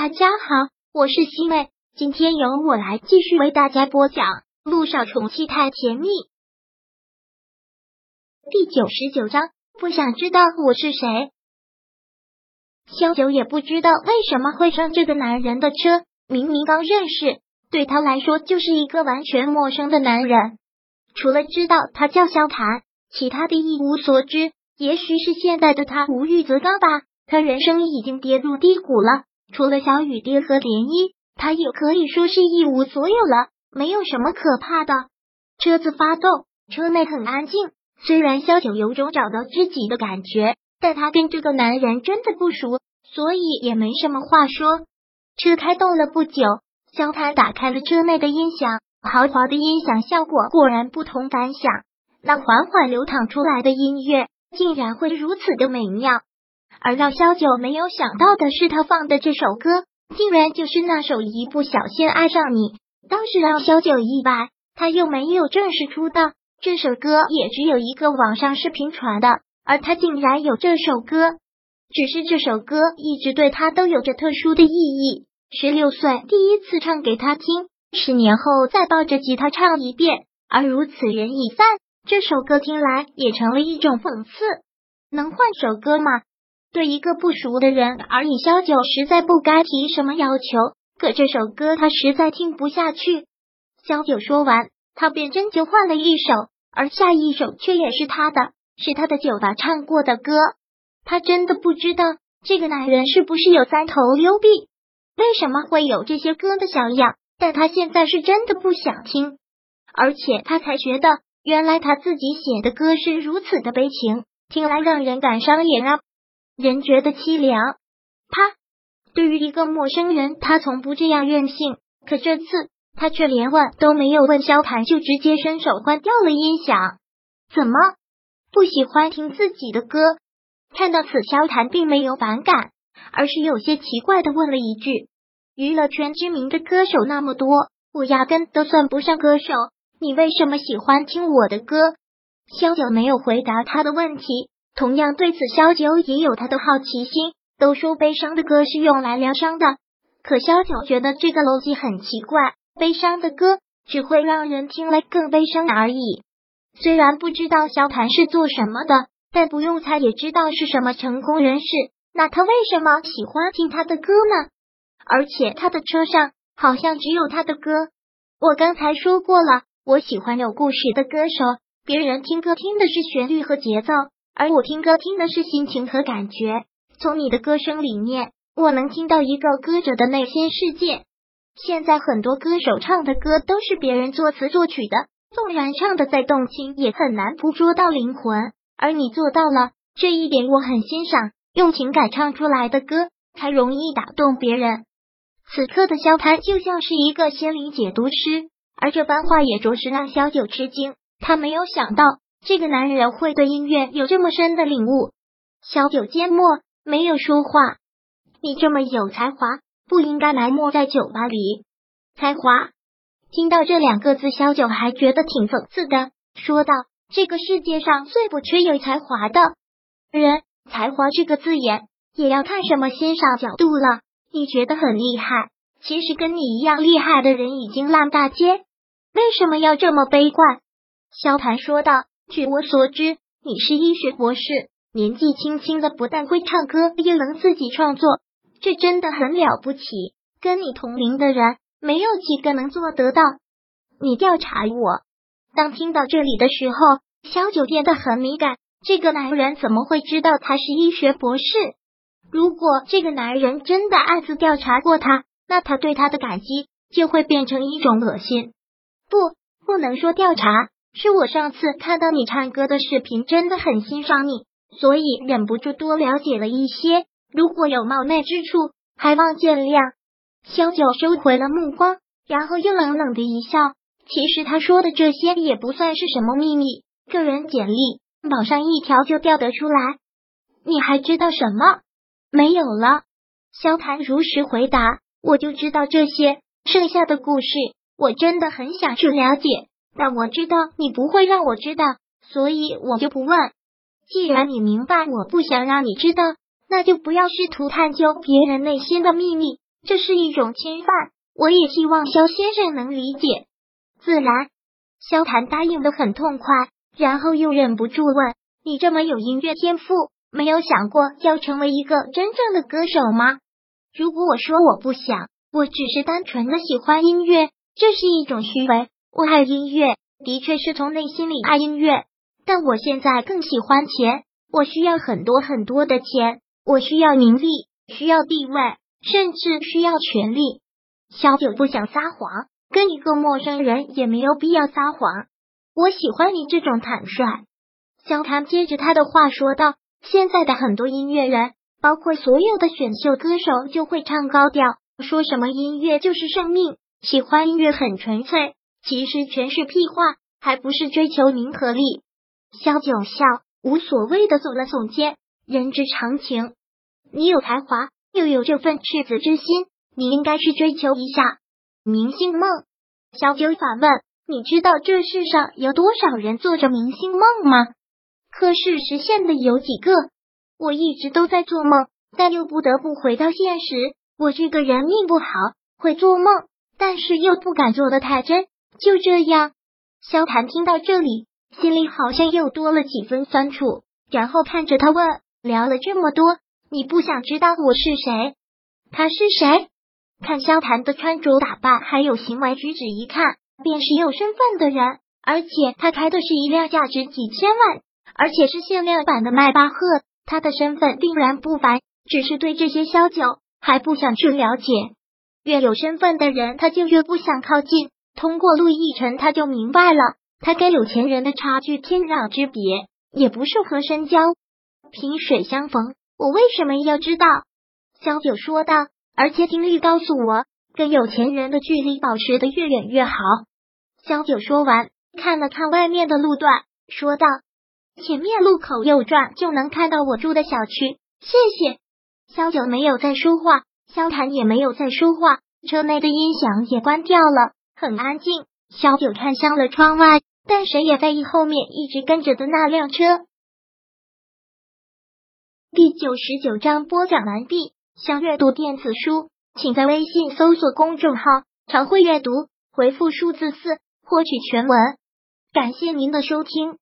大家好，我是西妹，今天由我来继续为大家播讲《路上宠妻太甜蜜》第九十九章。不想知道我是谁。萧九也不知道为什么会上这个男人的车，明明刚认识，对他来说就是一个完全陌生的男人。除了知道他叫萧谈，其他的一无所知。也许是现在的他无欲则刚吧，他人生已经跌入低谷了。除了小雨滴和涟漪，他也可以说是一无所有了，没有什么可怕的。车子发动，车内很安静。虽然萧九有种找到知己的感觉，但他跟这个男人真的不熟，所以也没什么话说。车开动了不久，萧谈打开了车内的音响，豪华的音响效果果然不同凡响。那缓缓流淌出来的音乐。竟然会如此的美妙，而让萧九没有想到的是，他放的这首歌竟然就是那首《一不小心爱上你》。倒是让萧九意外，他又没有正式出道，这首歌也只有一个网上视频传的，而他竟然有这首歌。只是这首歌一直对他都有着特殊的意义。十六岁第一次唱给他听，十年后再抱着吉他唱一遍，而如此人已散。这首歌听来也成了一种讽刺。能换首歌吗？对一个不熟的人而已，萧九实在不该提什么要求。可这首歌他实在听不下去。萧九说完，他便真就换了一首，而下一首却也是他的，是他的酒吧唱过的歌。他真的不知道这个男人是不是有三头六臂，为什么会有这些歌的小样？但他现在是真的不想听，而且他才觉得。原来他自己写的歌是如此的悲情，听来让人感伤也让人觉得凄凉。他对于一个陌生人，他从不这样任性。可这次他却连问都没有问萧谈，就直接伸手关掉了音响。怎么不喜欢听自己的歌？看到此，萧谈并没有反感，而是有些奇怪的问了一句：“娱乐圈知名的歌手那么多，我压根都算不上歌手。”你为什么喜欢听我的歌？萧九没有回答他的问题。同样对此，萧九也有他的好奇心。都说悲伤的歌是用来疗伤的，可萧九觉得这个逻辑很奇怪。悲伤的歌只会让人听来更悲伤而已。虽然不知道萧谈是做什么的，但不用猜也知道是什么成功人士。那他为什么喜欢听他的歌呢？而且他的车上好像只有他的歌。我刚才说过了。我喜欢有故事的歌手，别人听歌听的是旋律和节奏，而我听歌听的是心情和感觉。从你的歌声里面，我能听到一个歌者的内心世界。现在很多歌手唱的歌都是别人作词作曲的，纵然唱的再动情，也很难捕捉到灵魂。而你做到了这一点，我很欣赏。用情感唱出来的歌，才容易打动别人。此刻的萧谈就像是一个心灵解读师。而这番话也着实让萧九吃惊，他没有想到这个男人会对音乐有这么深的领悟。小九缄默，没有说话。你这么有才华，不应该埋没在酒吧里。才华，听到这两个字，小九还觉得挺讽刺的，说道：“这个世界上最不缺有才华的人，才华这个字眼也要看什么欣赏角度了。你觉得很厉害，其实跟你一样厉害的人已经烂大街。”为什么要这么悲观？萧谈说道：“据我所知，你是医学博士，年纪轻轻的不但会唱歌，又能自己创作，这真的很了不起。跟你同龄的人，没有几个能做得到。你调查我。”当听到这里的时候，小九变得很敏感。这个男人怎么会知道他是医学博士？如果这个男人真的暗自调查过他，那他对他的感激就会变成一种恶心。不，不能说调查，是我上次看到你唱歌的视频，真的很欣赏你，所以忍不住多了解了一些。如果有冒昧之处，还望见谅。萧九收回了目光，然后又冷冷的一笑。其实他说的这些也不算是什么秘密，个人简历网上一条就调得出来。你还知道什么？没有了。萧谈如实回答，我就知道这些，剩下的故事。我真的很想去了解，但我知道你不会让我知道，所以我就不问。既然你明白我不想让你知道，那就不要试图探究别人内心的秘密。这是一种侵犯。我也希望肖先生能理解。自然，萧谈答应的很痛快，然后又忍不住问：“你这么有音乐天赋，没有想过要成为一个真正的歌手吗？”如果我说我不想，我只是单纯的喜欢音乐，这是一种虚伪。我爱音乐，的确是从内心里爱音乐，但我现在更喜欢钱。我需要很多很多的钱，我需要名利，需要地位，甚至需要权利。小九不想撒谎，跟一个陌生人也没有必要撒谎。我喜欢你这种坦率。萧谈接着他的话说道：“现在的很多音乐人，包括所有的选秀歌手，就会唱高调，说什么音乐就是生命，喜欢音乐很纯粹，其实全是屁话，还不是追求名和利。”萧九笑，无所谓的耸了耸肩，人之常情。你有才华，又有这份赤子之心。你应该去追求一下明星梦。小九反问：“你知道这世上有多少人做着明星梦吗？可是实现的有几个？我一直都在做梦，但又不得不回到现实。我这个人命不好，会做梦，但是又不敢做的太真。就这样。”萧谈听到这里，心里好像又多了几分酸楚，然后看着他问：“聊了这么多，你不想知道我是谁？他是谁？”看萧谈的穿着打扮，还有行为举止，一看便是有身份的人。而且他开的是一辆价值几千万，而且是限量版的迈巴赫。他的身份定然不凡，只是对这些萧九还不想去了解。越有身份的人，他就越不想靠近。通过陆亦辰，他就明白了，他跟有钱人的差距天壤之别，也不适合深交。萍水相逢，我为什么要知道？萧九说道。而且经历告诉我，跟有钱人的距离保持的越远越好。萧九说完，看了看外面的路段，说道：“前面路口右转就能看到我住的小区。”谢谢。萧九没有再说话，萧谈也没有再说话，车内的音响也关掉了，很安静。小九看向了窗外，但谁也在意后面一直跟着的那辆车。第九十九章播讲完毕。想阅读电子书，请在微信搜索公众号“常会阅读”，回复数字四获取全文。感谢您的收听。